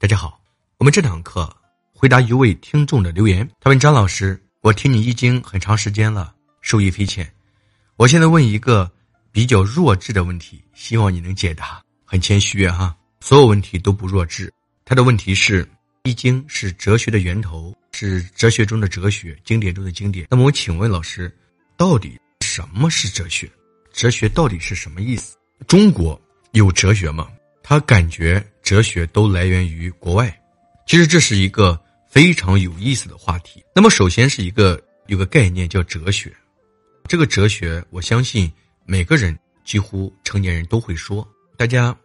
大家好，我们这堂课回答一位听众的留言。他问张老师：“我听你易经很长时间了，受益匪浅。我现在问一个比较弱智的问题，希望你能解答。很谦虚哈，所有问题都不弱智。他的问题是：易经是哲学的源头，是哲学中的哲学，经典中的经典。那么我请问老师，到底什么是哲学？哲学到底是什么意思？中国有哲学吗？他感觉。”哲学都来源于国外，其实这是一个非常有意思的话题。那么，首先是一个有个概念叫哲学，这个哲学我相信每个人几乎成年人都会说。大家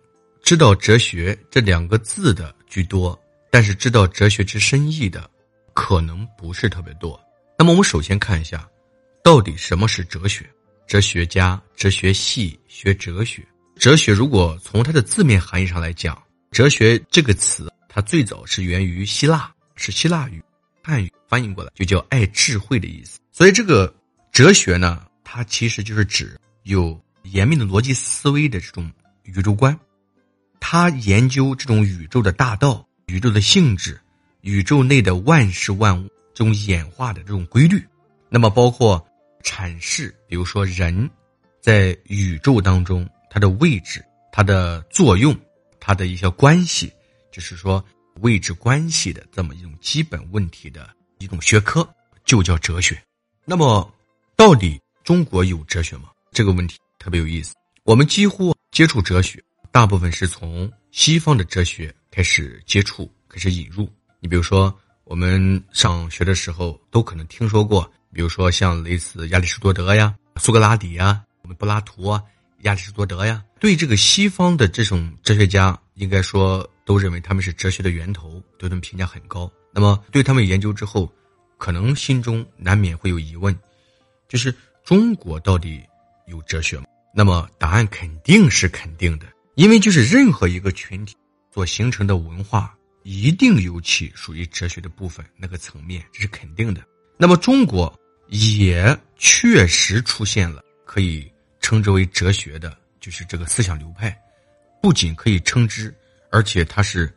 知道哲学这两个字的居多，但是知道哲学之深意的可能不是特别多。那么，我们首先看一下，到底什么是哲学？哲学家、哲学系学哲学，哲学如果从它的字面含义上来讲。哲学这个词，它最早是源于希腊，是希腊语，汉语翻译过来就叫爱智慧的意思。所以这个哲学呢，它其实就是指有严密的逻辑思维的这种宇宙观，它研究这种宇宙的大道、宇宙的性质、宇宙内的万事万物这种演化的这种规律。那么包括阐释，比如说人在宇宙当中它的位置、它的作用。它的一些关系，就是说位置关系的这么一种基本问题的一种学科，就叫哲学。那么，到底中国有哲学吗？这个问题特别有意思。我们几乎接触哲学，大部分是从西方的哲学开始接触，开始引入。你比如说，我们上学的时候都可能听说过，比如说像类似亚里士多德呀、苏格拉底呀、我们柏拉图啊。亚里士多德呀，对这个西方的这种哲学家，应该说都认为他们是哲学的源头，对他们评价很高。那么对他们研究之后，可能心中难免会有疑问，就是中国到底有哲学吗？那么答案肯定是肯定的，因为就是任何一个群体所形成的文化，一定有其属于哲学的部分那个层面，这是肯定的。那么中国也确实出现了可以。称之为哲学的，就是这个思想流派，不仅可以称之，而且它是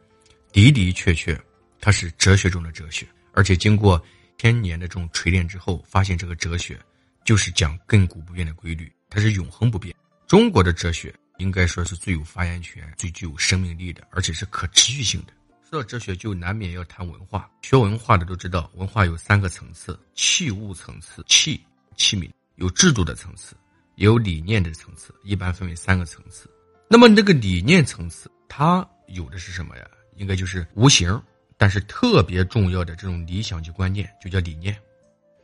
的的确确，它是哲学中的哲学。而且经过千年的这种锤炼之后，发现这个哲学就是讲亘古不变的规律，它是永恒不变。中国的哲学应该说是最有发言权、最具有生命力的，而且是可持续性的。说到哲学，就难免要谈文化。学文化的都知道，文化有三个层次：器物层次、器器皿；有制度的层次。有理念的层次，一般分为三个层次。那么这个理念层次，它有的是什么呀？应该就是无形，但是特别重要的这种理想及观念，就叫理念。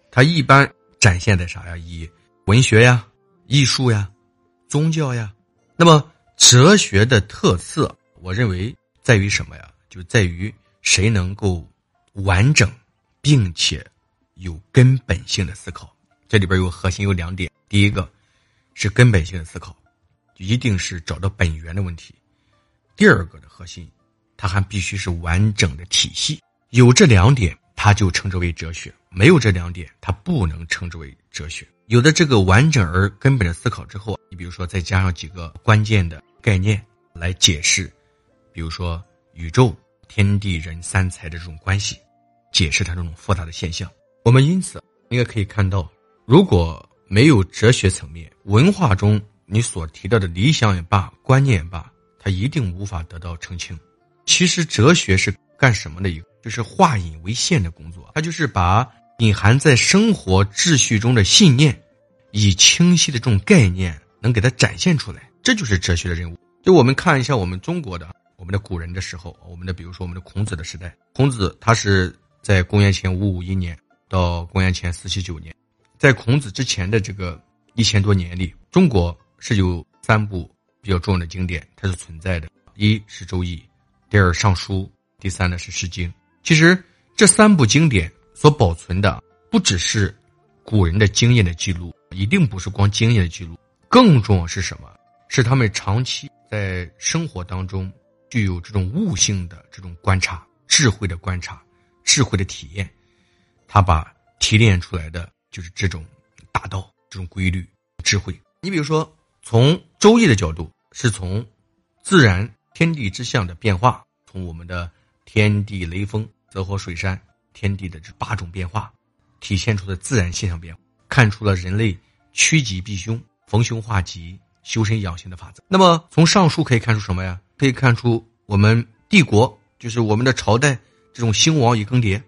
它一般展现在啥呀？以文学呀、艺术呀、宗教呀。那么哲学的特色，我认为在于什么呀？就在于谁能够完整，并且有根本性的思考。这里边有核心有两点，第一个。是根本性的思考，一定是找到本源的问题。第二个的核心，它还必须是完整的体系。有这两点，它就称之为哲学；没有这两点，它不能称之为哲学。有的这个完整而根本的思考之后，你比如说再加上几个关键的概念来解释，比如说宇宙、天地人三才的这种关系，解释它这种复杂的现象。我们因此应该可以看到，如果。没有哲学层面，文化中你所提到的理想也罢，观念也罢，它一定无法得到澄清。其实哲学是干什么的？一个就是化隐为现的工作，它就是把隐含在生活秩序中的信念，以清晰的这种概念能给它展现出来，这就是哲学的任务。就我们看一下我们中国的，我们的古人的时候，我们的比如说我们的孔子的时代，孔子他是在公元前五五一年到公元前四七九年。在孔子之前的这个一千多年里，中国是有三部比较重要的经典，它是存在的。一是《周易》，第二《尚书》，第三呢是《诗经》。其实这三部经典所保存的，不只是古人的经验的记录，一定不是光经验的记录，更重要是什么？是他们长期在生活当中具有这种悟性的这种观察、智慧的观察、智慧的体验，他把提炼出来的。就是这种大道、这种规律、智慧。你比如说，从《周易》的角度，是从自然天地之象的变化，从我们的天地雷风、泽火水山，天地的这八种变化，体现出的自然现象变化，看出了人类趋吉避凶、逢凶化吉、修身养性的法则。那么从上述可以看出什么呀？可以看出我们帝国就是我们的朝代这种兴亡与更迭，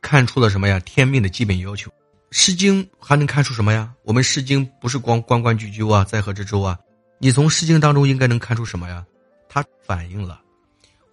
看出了什么呀？天命的基本要求。《诗经》还能看出什么呀？我们《诗经》不是光关关雎鸠啊，在河之洲啊，你从《诗经》当中应该能看出什么呀？它反映了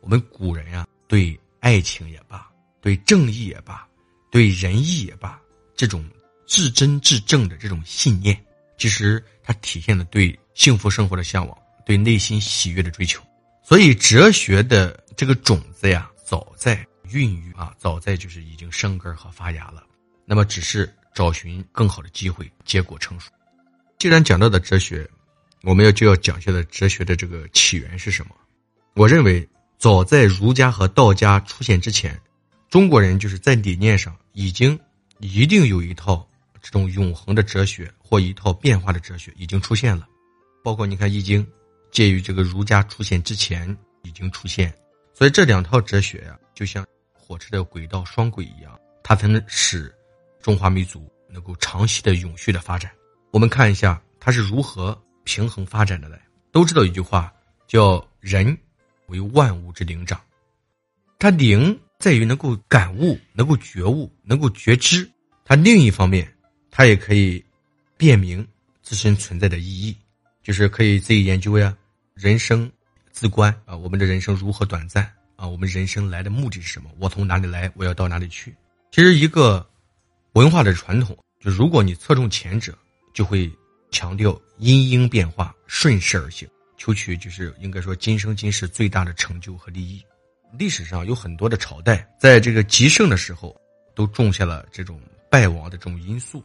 我们古人呀。对爱情也罢，对正义也罢，对仁义也罢，这种至真至正的这种信念，其实它体现了对幸福生活的向往，对内心喜悦的追求。所以，哲学的这个种子呀，早在孕育啊，早在就是已经生根和发芽了。那么，只是找寻更好的机会，结果成熟。既然讲到的哲学，我们要就要讲下的哲学的这个起源是什么？我认为。早在儒家和道家出现之前，中国人就是在理念上已经一定有一套这种永恒的哲学或一套变化的哲学已经出现了。包括你看《易经》，介于这个儒家出现之前已经出现，所以这两套哲学呀，就像火车的轨道双轨一样，它才能使中华民族能够长期的永续的发展。我们看一下它是如何平衡发展的来。都知道一句话叫“人”。为万物之灵长，它灵在于能够感悟、能够觉悟、能够觉知。它另一方面，它也可以辨明自身存在的意义，就是可以自己研究呀。人生自观啊，我们的人生如何短暂啊？我们人生来的目的是什么？我从哪里来？我要到哪里去？其实一个文化的传统，就如果你侧重前者，就会强调因应变化，顺势而行。求取就是应该说今生今世最大的成就和利益。历史上有很多的朝代，在这个极盛的时候，都种下了这种败亡的这种因素。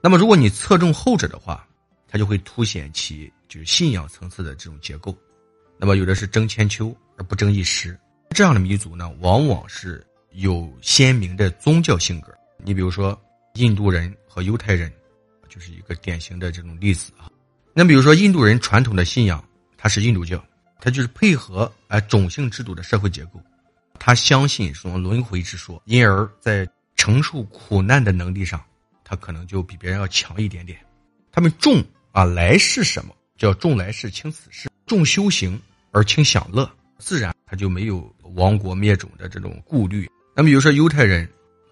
那么，如果你侧重后者的话，它就会凸显其就是信仰层次的这种结构。那么，有的是争千秋而不争一时，这样的民族呢，往往是有鲜明的宗教性格。你比如说，印度人和犹太人，就是一个典型的这种例子啊。那比如说，印度人传统的信仰。他是印度教，他就是配合啊种姓制度的社会结构，他相信什么轮回之说，因而，在承受苦难的能力上，他可能就比别人要强一点点。他们重啊来世什么叫重来世轻死世，重修行而轻享乐，自然他就没有亡国灭种的这种顾虑。那么比如说犹太人，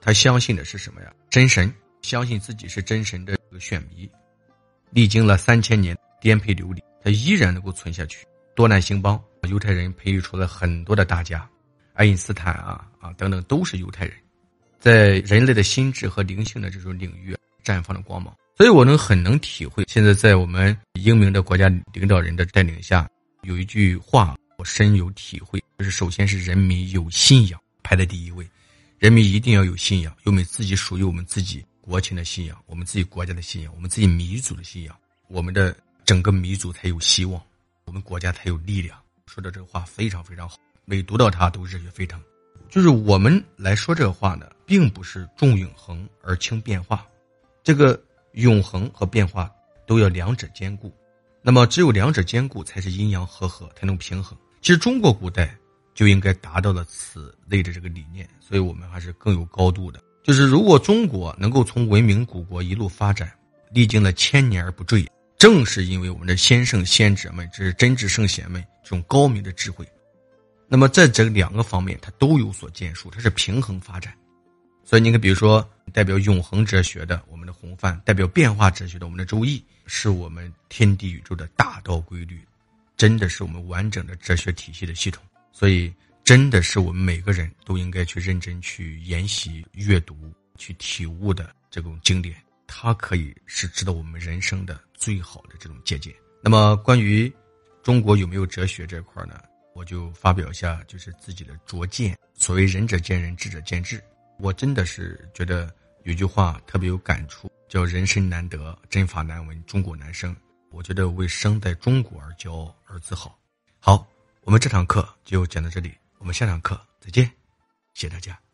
他相信的是什么呀？真神，相信自己是真神的一个选民，历经了三千年颠沛流离。他依然能够存下去，多难兴邦。犹太人培育出了很多的大家，爱因斯坦啊啊等等都是犹太人，在人类的心智和灵性的这种领域绽放了光芒。所以我能很能体会，现在在我们英明的国家领导人的带领下，有一句话我深有体会，就是首先是人民有信仰排在第一位，人民一定要有信仰，有我们自己属于我们自己国情的信仰，我们自己国家的信仰，我们自己民族的信仰，我们的。整个民族才有希望，我们国家才有力量。说的这个话非常非常好，每读到它都热血沸腾。就是我们来说这个话呢，并不是重永恒而轻变化，这个永恒和变化都要两者兼顾。那么只有两者兼顾，才是阴阳和合，才能平衡。其实中国古代就应该达到了此类的这个理念，所以我们还是更有高度的。就是如果中国能够从文明古国一路发展，历经了千年而不坠。正是因为我们的先圣先哲们，这是真知圣贤们这种高明的智慧，那么在这两个方面，它都有所建树，它是平衡发展。所以你看，比如说代表永恒哲学的我们的洪范，代表变化哲学的我们的周易，是我们天地宇宙的大道规律，真的是我们完整的哲学体系的系统。所以，真的是我们每个人都应该去认真去研习、阅读、去体悟的这种经典。它可以是指导我们人生的最好的这种借鉴。那么，关于中国有没有哲学这块呢？我就发表一下，就是自己的拙见。所谓仁者见仁，智者见智。我真的是觉得有句话特别有感触，叫“人生难得，真法难闻，中国难生”。我觉得为生在中国而骄傲而自豪。好，我们这堂课就讲到这里，我们下堂课再见，谢谢大家。